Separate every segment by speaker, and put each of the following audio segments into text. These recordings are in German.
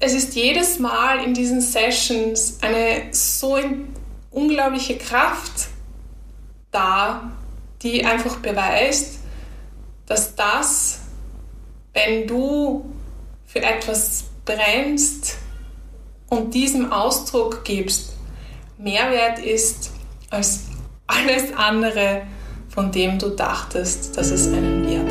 Speaker 1: es ist jedes Mal in diesen Sessions eine so unglaubliche Kraft da, die einfach beweist, dass das, wenn du für etwas brennst und diesem Ausdruck gibst, Mehrwert ist als alles andere, von dem du dachtest, dass es einen Wert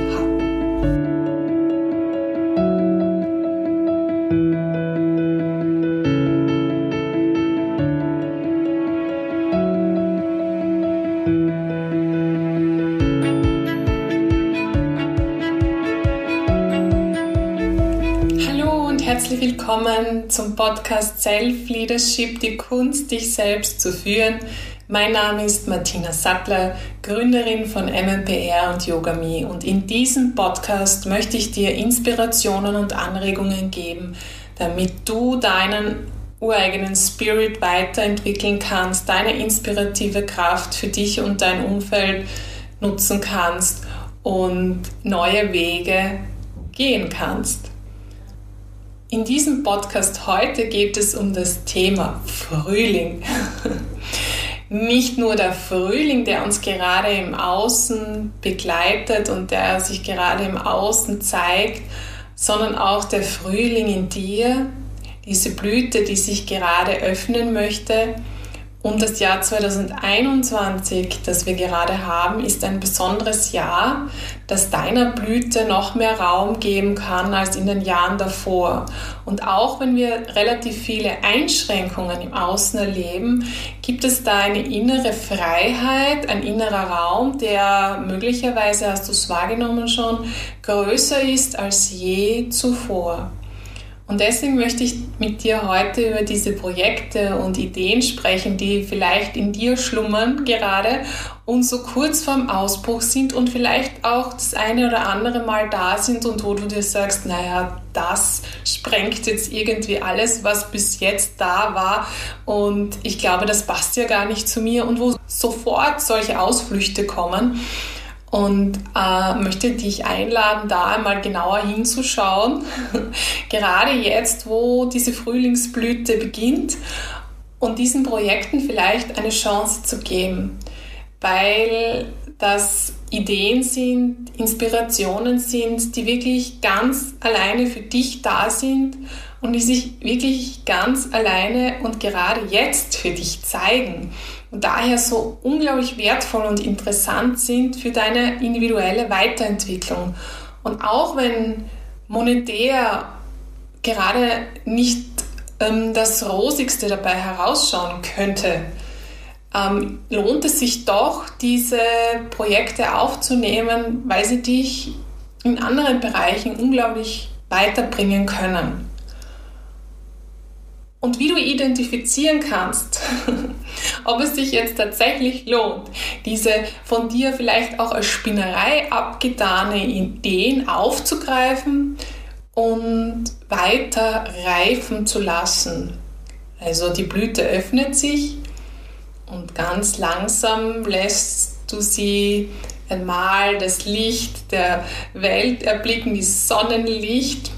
Speaker 1: herzlich willkommen zum Podcast Self Leadership, die Kunst, dich selbst zu führen. Mein Name ist Martina Sattler, Gründerin von MMPR und YogaMe und in diesem Podcast möchte ich dir Inspirationen und Anregungen geben, damit du deinen ureigenen Spirit weiterentwickeln kannst, deine inspirative Kraft für dich und dein Umfeld nutzen kannst und neue Wege gehen kannst. In diesem Podcast heute geht es um das Thema Frühling. Nicht nur der Frühling, der uns gerade im Außen begleitet und der sich gerade im Außen zeigt, sondern auch der Frühling in dir, diese Blüte, die sich gerade öffnen möchte und das Jahr 2021, das wir gerade haben, ist ein besonderes Jahr, das deiner Blüte noch mehr Raum geben kann als in den Jahren davor. Und auch wenn wir relativ viele Einschränkungen im Außen erleben, gibt es da eine innere Freiheit, ein innerer Raum, der möglicherweise, hast du es wahrgenommen schon, größer ist als je zuvor. Und deswegen möchte ich mit dir heute über diese Projekte und Ideen sprechen, die vielleicht in dir schlummern gerade und so kurz vorm Ausbruch sind und vielleicht auch das eine oder andere Mal da sind und wo du dir sagst, naja, das sprengt jetzt irgendwie alles, was bis jetzt da war. Und ich glaube, das passt ja gar nicht zu mir. Und wo sofort solche Ausflüchte kommen und äh, möchte dich einladen, da einmal genauer hinzuschauen. Gerade jetzt, wo diese Frühlingsblüte beginnt und diesen Projekten vielleicht eine Chance zu geben, weil das Ideen sind, Inspirationen sind, die wirklich ganz alleine für dich da sind und die sich wirklich ganz alleine und gerade jetzt für dich zeigen und daher so unglaublich wertvoll und interessant sind für deine individuelle Weiterentwicklung. Und auch wenn monetär gerade nicht ähm, das Rosigste dabei herausschauen könnte, ähm, lohnt es sich doch, diese Projekte aufzunehmen, weil sie dich in anderen Bereichen unglaublich weiterbringen können. Und wie du identifizieren kannst, ob es sich jetzt tatsächlich lohnt, diese von dir vielleicht auch als Spinnerei abgetane Ideen aufzugreifen und weiter reifen zu lassen. Also die Blüte öffnet sich und ganz langsam lässt du sie einmal das Licht der Welt erblicken, die Sonnenlicht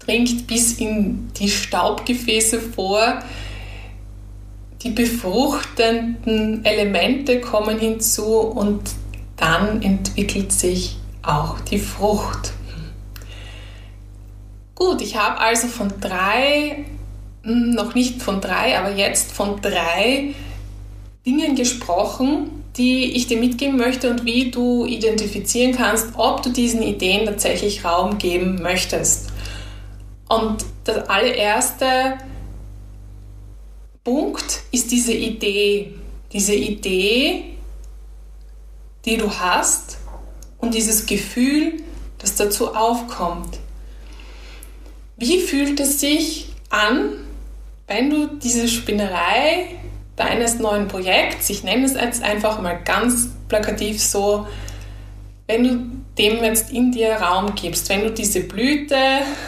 Speaker 1: dringt bis in die Staubgefäße vor. Die befruchtenden Elemente kommen hinzu und dann entwickelt sich auch die Frucht. Gut, ich habe also von drei, hm, noch nicht von drei, aber jetzt von drei Dingen gesprochen, die ich dir mitgeben möchte und wie du identifizieren kannst, ob du diesen Ideen tatsächlich Raum geben möchtest. Und der allererste Punkt ist diese Idee. Diese Idee, die du hast und dieses Gefühl, das dazu aufkommt. Wie fühlt es sich an, wenn du diese Spinnerei deines neuen Projekts, ich nenne es jetzt einfach mal ganz plakativ so, wenn du dem jetzt in dir Raum gibst, wenn du diese Blüte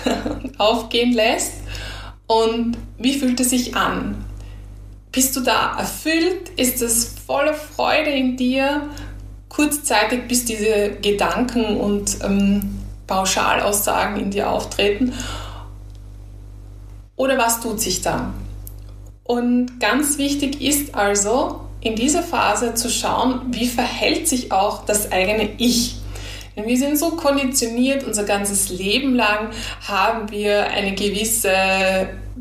Speaker 1: aufgehen lässt und wie fühlt es sich an? Bist du da erfüllt? Ist es voller Freude in dir? Kurzzeitig, bis diese Gedanken und ähm, Pauschalaussagen in dir auftreten? Oder was tut sich da? Und ganz wichtig ist also, in dieser Phase zu schauen, wie verhält sich auch das eigene Ich. Denn wir sind so konditioniert, unser ganzes Leben lang haben wir eine gewisse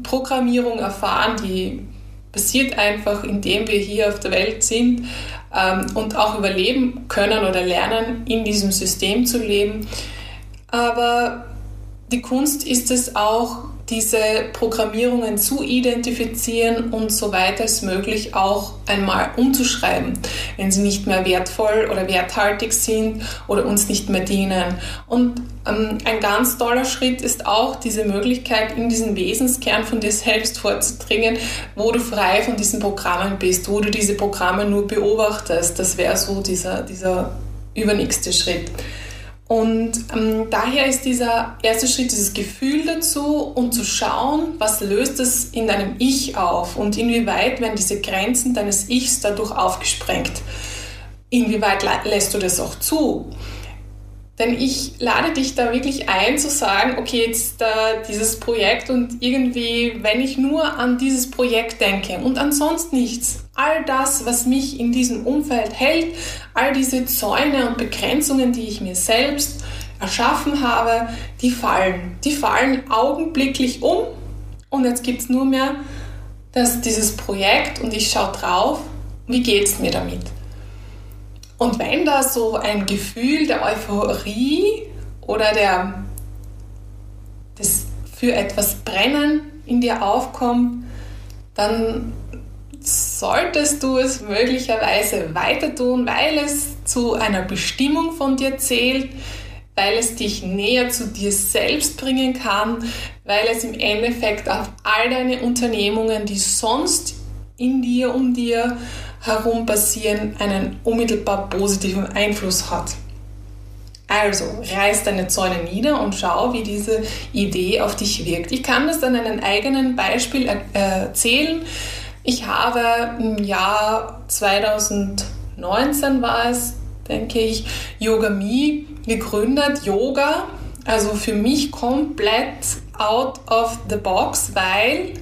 Speaker 1: Programmierung erfahren, die passiert einfach, indem wir hier auf der Welt sind ähm, und auch überleben können oder lernen, in diesem System zu leben. Aber die Kunst ist es auch, diese Programmierungen zu identifizieren und so weit als möglich auch einmal umzuschreiben, wenn sie nicht mehr wertvoll oder werthaltig sind oder uns nicht mehr dienen. Und ähm, ein ganz toller Schritt ist auch diese Möglichkeit, in diesen Wesenskern von dir selbst vorzudringen, wo du frei von diesen Programmen bist, wo du diese Programme nur beobachtest. Das wäre so dieser, dieser übernächste Schritt. Und ähm, daher ist dieser erste Schritt dieses Gefühl dazu und zu schauen, was löst es in deinem Ich auf und inwieweit werden diese Grenzen deines Ichs dadurch aufgesprengt. Inwieweit lässt du das auch zu? Denn ich lade dich da wirklich ein zu sagen, okay, jetzt äh, dieses Projekt und irgendwie, wenn ich nur an dieses Projekt denke und ansonsten nichts, all das, was mich in diesem Umfeld hält, all diese Zäune und Begrenzungen, die ich mir selbst erschaffen habe, die fallen. Die fallen augenblicklich um und jetzt gibt es nur mehr das, dieses Projekt und ich schaue drauf, wie geht es mir damit. Und wenn da so ein Gefühl der Euphorie oder der, des für etwas Brennen in dir aufkommt, dann solltest du es möglicherweise weiter tun, weil es zu einer Bestimmung von dir zählt, weil es dich näher zu dir selbst bringen kann, weil es im Endeffekt auf all deine Unternehmungen, die sonst in dir, um dir herum passieren, einen unmittelbar positiven Einfluss hat. Also reiß deine Zäune nieder und schau, wie diese Idee auf dich wirkt. Ich kann das an einem eigenen Beispiel erzählen. Ich habe im Jahr 2019 war es, denke ich, Yoga Me gegründet. Yoga, also für mich komplett out of the box, weil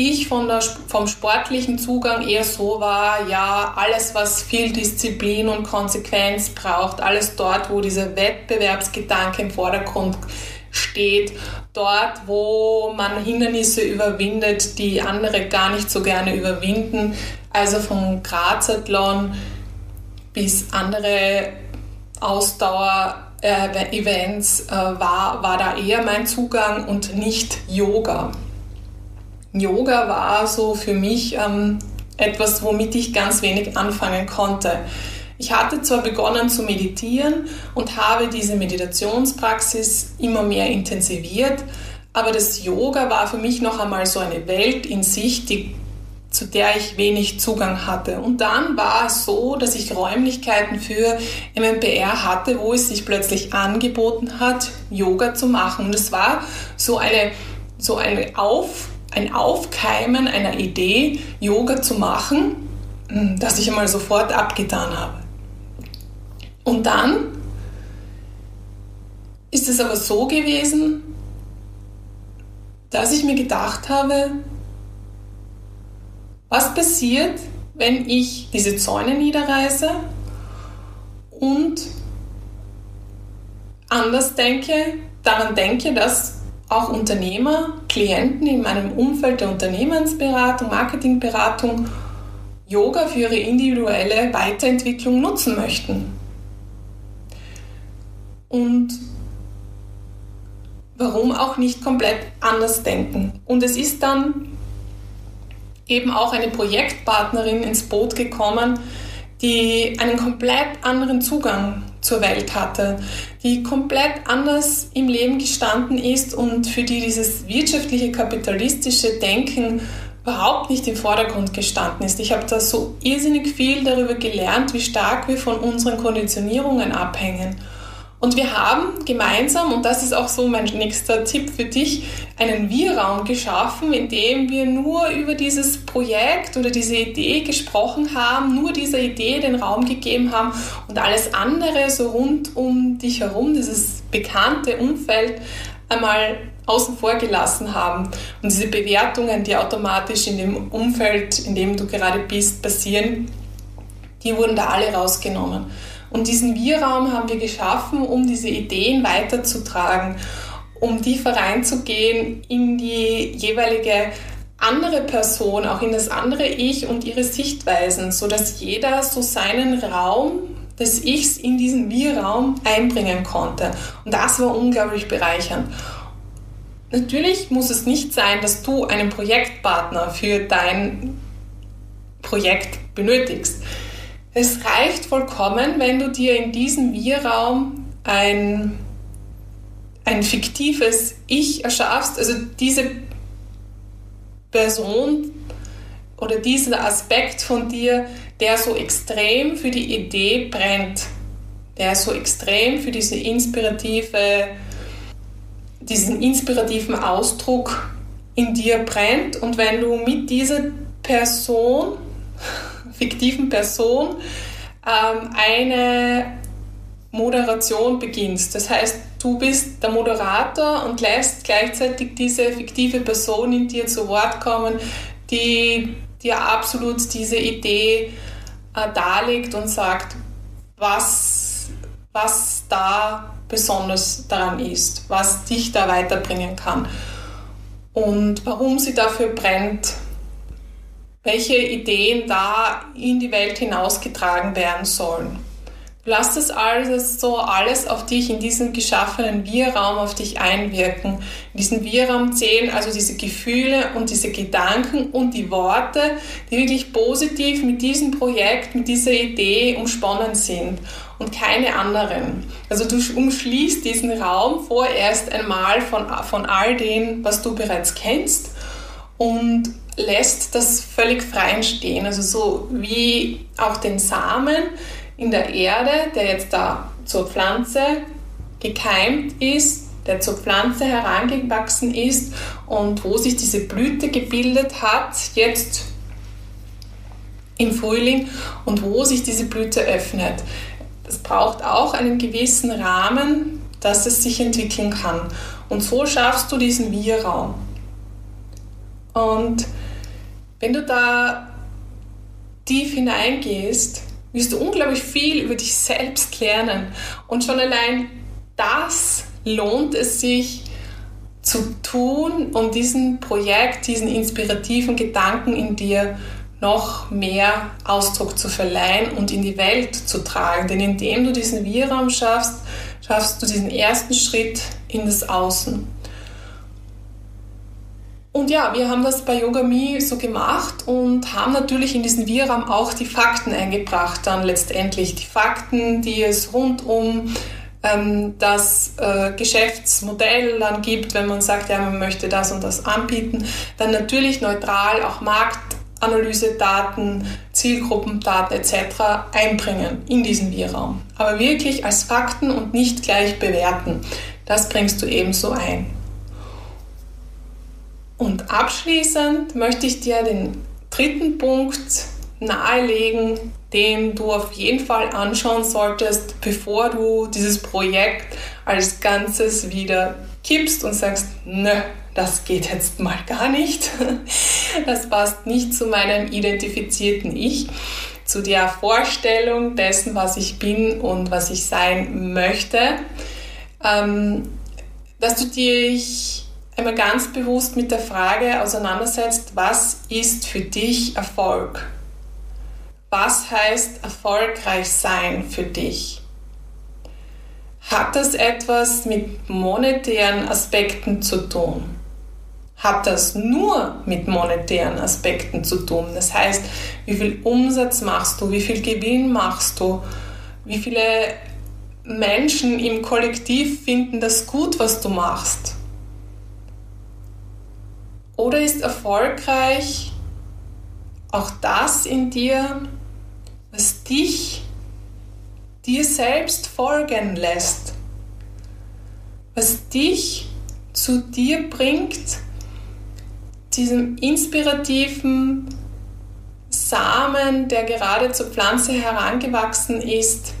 Speaker 1: ich von der, vom sportlichen Zugang eher so war, ja, alles, was viel Disziplin und Konsequenz braucht, alles dort, wo dieser Wettbewerbsgedanke im Vordergrund steht, dort, wo man Hindernisse überwindet, die andere gar nicht so gerne überwinden, also vom Grazathlon bis andere Ausdauer-Events äh, war, war da eher mein Zugang und nicht Yoga. Yoga war so für mich ähm, etwas, womit ich ganz wenig anfangen konnte. Ich hatte zwar begonnen zu meditieren und habe diese Meditationspraxis immer mehr intensiviert, aber das Yoga war für mich noch einmal so eine Welt in sich, die, zu der ich wenig Zugang hatte. Und dann war es so, dass ich Räumlichkeiten für MMPR hatte, wo es sich plötzlich angeboten hat, Yoga zu machen. Und es war so eine, so eine Auf ein Aufkeimen einer Idee, Yoga zu machen, hm, das ich einmal sofort abgetan habe. Und dann ist es aber so gewesen, dass ich mir gedacht habe, was passiert, wenn ich diese Zäune niederreiße und anders denke, daran denke, dass auch Unternehmer, Klienten in meinem Umfeld der Unternehmensberatung, Marketingberatung Yoga für ihre individuelle Weiterentwicklung nutzen möchten. Und warum auch nicht komplett anders denken. Und es ist dann eben auch eine Projektpartnerin ins Boot gekommen, die einen komplett anderen Zugang zur Welt hatte, die komplett anders im Leben gestanden ist und für die dieses wirtschaftliche, kapitalistische Denken überhaupt nicht im Vordergrund gestanden ist. Ich habe da so irrsinnig viel darüber gelernt, wie stark wir von unseren Konditionierungen abhängen. Und wir haben gemeinsam, und das ist auch so mein nächster Tipp für dich, einen Wir-Raum geschaffen, in dem wir nur über dieses Projekt oder diese Idee gesprochen haben, nur dieser Idee den Raum gegeben haben und alles andere so rund um dich herum, dieses bekannte Umfeld, einmal außen vor gelassen haben. Und diese Bewertungen, die automatisch in dem Umfeld, in dem du gerade bist, passieren, die wurden da alle rausgenommen. Und diesen Wir-Raum haben wir geschaffen, um diese Ideen weiterzutragen, um tiefer reinzugehen in die jeweilige andere Person, auch in das andere Ich und ihre Sichtweisen, sodass jeder so seinen Raum des Ichs in diesen Wir-Raum einbringen konnte. Und das war unglaublich bereichernd. Natürlich muss es nicht sein, dass du einen Projektpartner für dein Projekt benötigst. Es reicht vollkommen, wenn du dir in diesem Wir-Raum ein, ein fiktives Ich erschaffst, also diese Person oder dieser Aspekt von dir, der so extrem für die Idee brennt, der so extrem für diese inspirative, diesen inspirativen Ausdruck in dir brennt. Und wenn du mit dieser Person fiktiven Person ähm, eine Moderation beginnst. Das heißt, du bist der Moderator und lässt gleichzeitig diese fiktive Person in dir zu Wort kommen, die dir absolut diese Idee äh, darlegt und sagt, was, was da besonders daran ist, was dich da weiterbringen kann und warum sie dafür brennt welche Ideen da in die Welt hinausgetragen werden sollen. Lass das alles so alles auf dich in diesem geschaffenen Wir-Raum auf dich einwirken. In diesem Wir-Raum zählen also diese Gefühle und diese Gedanken und die Worte, die wirklich positiv mit diesem Projekt, mit dieser Idee umsponnen sind und keine anderen. Also du umschließt diesen Raum vorerst einmal von, von all dem, was du bereits kennst und lässt das völlig frei entstehen. Also so wie auch den Samen in der Erde, der jetzt da zur Pflanze gekeimt ist, der zur Pflanze herangewachsen ist und wo sich diese Blüte gebildet hat, jetzt im Frühling und wo sich diese Blüte öffnet. Es braucht auch einen gewissen Rahmen, dass es sich entwickeln kann. Und so schaffst du diesen Wir-Raum. Und wenn du da tief hineingehst, wirst du unglaublich viel über dich selbst lernen. Und schon allein das lohnt es sich zu tun, um diesem Projekt, diesen inspirativen Gedanken in dir noch mehr Ausdruck zu verleihen und in die Welt zu tragen. Denn indem du diesen Wir-Raum schaffst, schaffst du diesen ersten Schritt in das Außen. Und ja, wir haben das bei Yoga so gemacht und haben natürlich in diesen Viram auch die Fakten eingebracht, dann letztendlich die Fakten, die es rund um ähm, das äh, Geschäftsmodell dann gibt, wenn man sagt, ja, man möchte das und das anbieten. Dann natürlich neutral auch Marktanalyse-Daten, Zielgruppendaten etc. einbringen in diesen Wir-Raum. Aber wirklich als Fakten und nicht gleich bewerten. Das bringst du ebenso ein. Und abschließend möchte ich dir den dritten Punkt nahelegen, den du auf jeden Fall anschauen solltest, bevor du dieses Projekt als Ganzes wieder kippst und sagst, nö, das geht jetzt mal gar nicht. Das passt nicht zu meinem identifizierten Ich, zu der Vorstellung dessen, was ich bin und was ich sein möchte, ähm, dass du dich einmal ganz bewusst mit der Frage auseinandersetzt, was ist für dich Erfolg? Was heißt erfolgreich sein für dich? Hat das etwas mit monetären Aspekten zu tun? Hat das nur mit monetären Aspekten zu tun? Das heißt, wie viel Umsatz machst du? Wie viel Gewinn machst du? Wie viele Menschen im Kollektiv finden das gut, was du machst? Oder ist erfolgreich auch das in dir, was dich dir selbst folgen lässt, was dich zu dir bringt, diesem inspirativen Samen, der gerade zur Pflanze herangewachsen ist,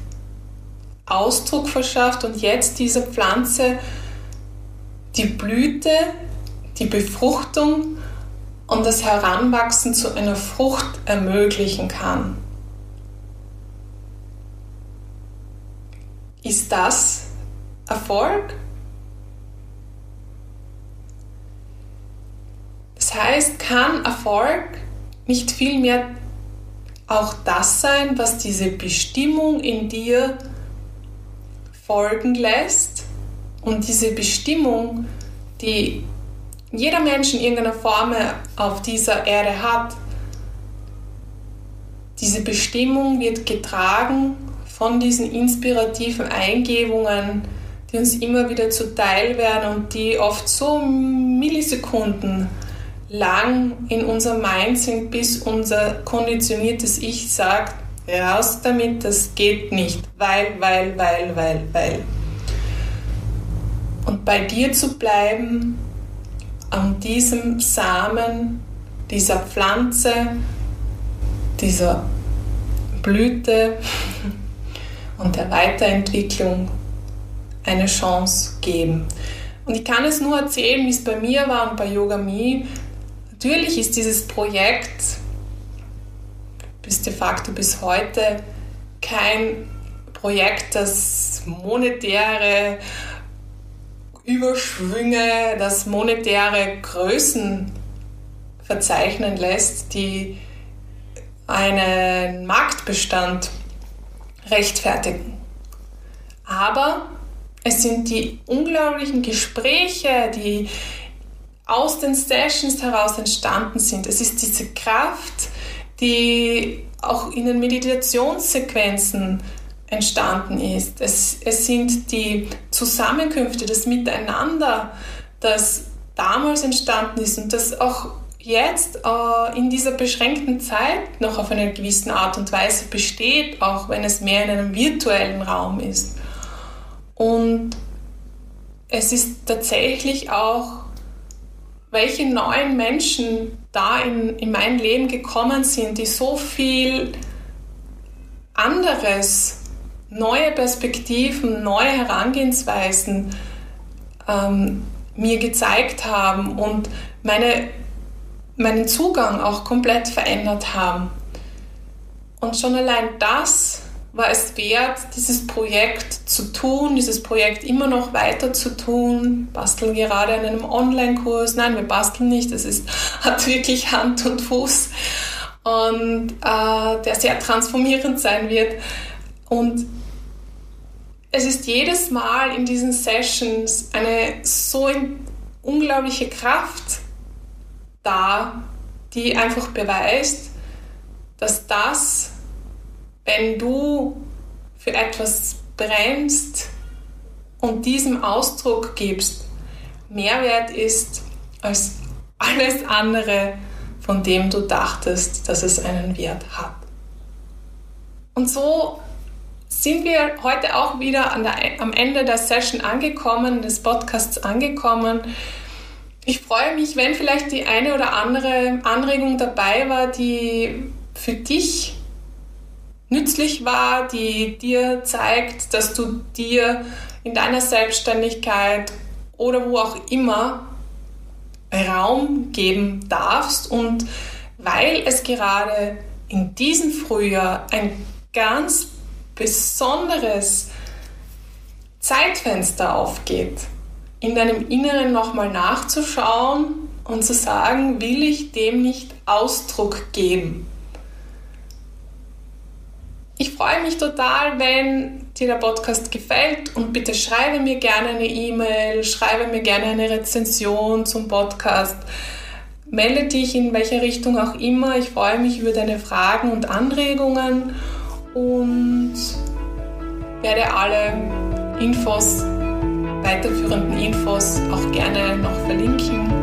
Speaker 1: Ausdruck verschafft und jetzt dieser Pflanze die Blüte, die Befruchtung und das Heranwachsen zu einer Frucht ermöglichen kann. Ist das Erfolg? Das heißt, kann Erfolg nicht vielmehr auch das sein, was diese Bestimmung in dir folgen lässt und diese Bestimmung, die jeder Mensch in irgendeiner Form auf dieser Erde hat, diese Bestimmung wird getragen von diesen inspirativen Eingebungen, die uns immer wieder zuteil werden und die oft so Millisekunden lang in unserem Mind sind, bis unser konditioniertes Ich sagt, raus damit, das geht nicht, weil, weil, weil, weil, weil. Und bei dir zu bleiben, an diesem Samen, dieser Pflanze, dieser Blüte und der Weiterentwicklung eine Chance geben. Und ich kann es nur erzählen, wie es bei mir war und bei Yoga Me. Natürlich ist dieses Projekt bis de facto bis heute kein Projekt, das monetäre Überschwünge, das monetäre Größen verzeichnen lässt, die einen Marktbestand rechtfertigen. Aber es sind die unglaublichen Gespräche, die aus den Sessions heraus entstanden sind. Es ist diese Kraft, die auch in den Meditationssequenzen entstanden ist. Es, es sind die Zusammenkünfte, das Miteinander, das damals entstanden ist und das auch jetzt äh, in dieser beschränkten Zeit noch auf eine gewisse Art und Weise besteht, auch wenn es mehr in einem virtuellen Raum ist. Und es ist tatsächlich auch welche neuen Menschen da in, in mein Leben gekommen sind, die so viel anderes, neue Perspektiven, neue Herangehensweisen ähm, mir gezeigt haben und meine, meinen Zugang auch komplett verändert haben. Und schon allein das war es wert, dieses Projekt zu tun, dieses Projekt immer noch weiter zu tun. Basteln gerade an einem Online-Kurs. Nein, wir basteln nicht. Es ist, hat wirklich Hand und Fuß und äh, der sehr transformierend sein wird. Und es ist jedes Mal in diesen Sessions eine so unglaubliche Kraft da, die einfach beweist, dass das wenn du für etwas brennst und diesem Ausdruck gibst, Mehrwert ist als alles andere, von dem du dachtest, dass es einen Wert hat. Und so sind wir heute auch wieder der, am Ende der Session angekommen, des Podcasts angekommen. Ich freue mich, wenn vielleicht die eine oder andere Anregung dabei war, die für dich nützlich war, die dir zeigt, dass du dir in deiner Selbstständigkeit oder wo auch immer Raum geben darfst und weil es gerade in diesem Frühjahr ein ganz besonderes Zeitfenster aufgeht, in deinem Inneren nochmal nachzuschauen und zu sagen, will ich dem nicht Ausdruck geben? Ich freue mich total, wenn dir der Podcast gefällt und bitte schreibe mir gerne eine E-Mail, schreibe mir gerne eine Rezension zum Podcast. Melde dich in welcher Richtung auch immer. Ich freue mich über deine Fragen und Anregungen und werde alle Infos, weiterführenden Infos auch gerne noch verlinken.